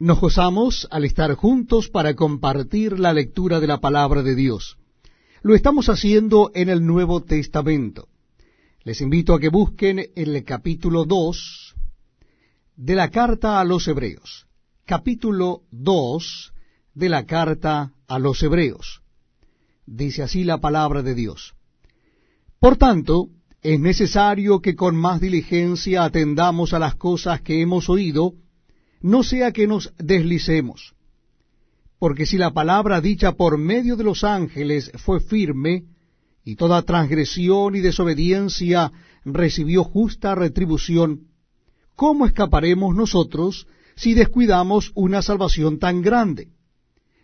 Nos gozamos al estar juntos para compartir la lectura de la palabra de Dios. Lo estamos haciendo en el Nuevo Testamento. Les invito a que busquen el capítulo 2 de la carta a los Hebreos. Capítulo 2 de la carta a los Hebreos. Dice así la palabra de Dios. Por tanto, es necesario que con más diligencia atendamos a las cosas que hemos oído, no sea que nos deslicemos. Porque si la palabra dicha por medio de los ángeles fue firme, y toda transgresión y desobediencia recibió justa retribución, ¿cómo escaparemos nosotros si descuidamos una salvación tan grande?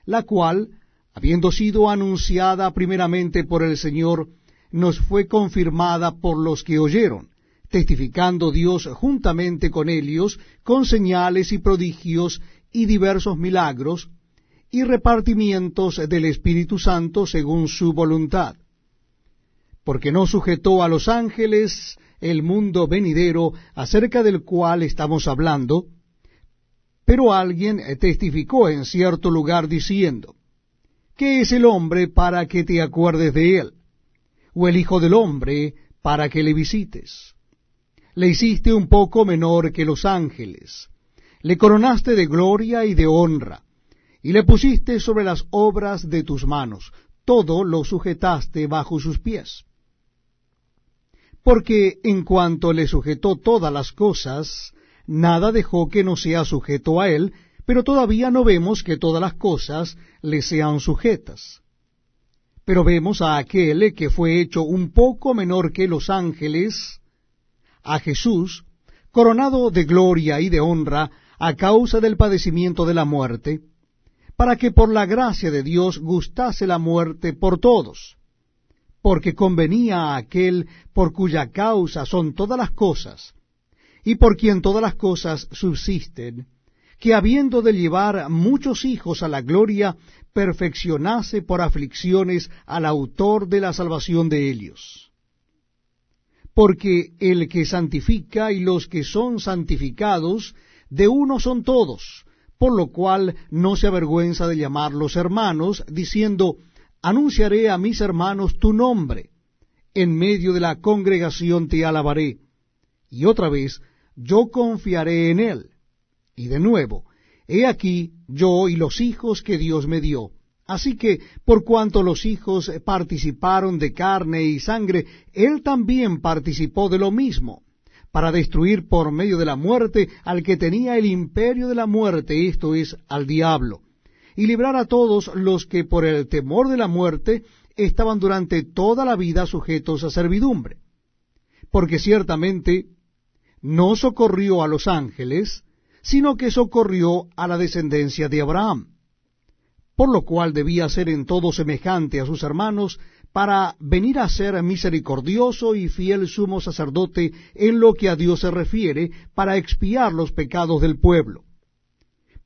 La cual, habiendo sido anunciada primeramente por el Señor, nos fue confirmada por los que oyeron, testificando Dios juntamente con ellos, con señales y prodigios y diversos milagros, y repartimientos del Espíritu Santo según su voluntad. Porque no sujetó a los ángeles el mundo venidero acerca del cual estamos hablando, pero alguien testificó en cierto lugar diciendo, ¿qué es el hombre para que te acuerdes de él? o el Hijo del Hombre para que le visites. Le hiciste un poco menor que los ángeles, le coronaste de gloria y de honra, y le pusiste sobre las obras de tus manos, todo lo sujetaste bajo sus pies. Porque en cuanto le sujetó todas las cosas, nada dejó que no sea sujeto a él, pero todavía no vemos que todas las cosas le sean sujetas. Pero vemos a aquel que fue hecho un poco menor que los ángeles, a Jesús, coronado de gloria y de honra a causa del padecimiento de la muerte, para que por la gracia de Dios gustase la muerte por todos, porque convenía a aquel por cuya causa son todas las cosas, y por quien todas las cosas subsisten, que habiendo de llevar muchos hijos a la gloria, perfeccionase por aflicciones al autor de la salvación de ellos. Porque el que santifica y los que son santificados, de uno son todos, por lo cual no se avergüenza de llamarlos hermanos, diciendo, anunciaré a mis hermanos tu nombre, en medio de la congregación te alabaré, y otra vez, yo confiaré en él. Y de nuevo, He aquí yo y los hijos que Dios me dio. Así que, por cuanto los hijos participaron de carne y sangre, Él también participó de lo mismo, para destruir por medio de la muerte al que tenía el imperio de la muerte, esto es, al diablo, y librar a todos los que por el temor de la muerte estaban durante toda la vida sujetos a servidumbre. Porque ciertamente no socorrió a los ángeles, sino que socorrió a la descendencia de Abraham, por lo cual debía ser en todo semejante a sus hermanos, para venir a ser misericordioso y fiel sumo sacerdote en lo que a Dios se refiere, para expiar los pecados del pueblo.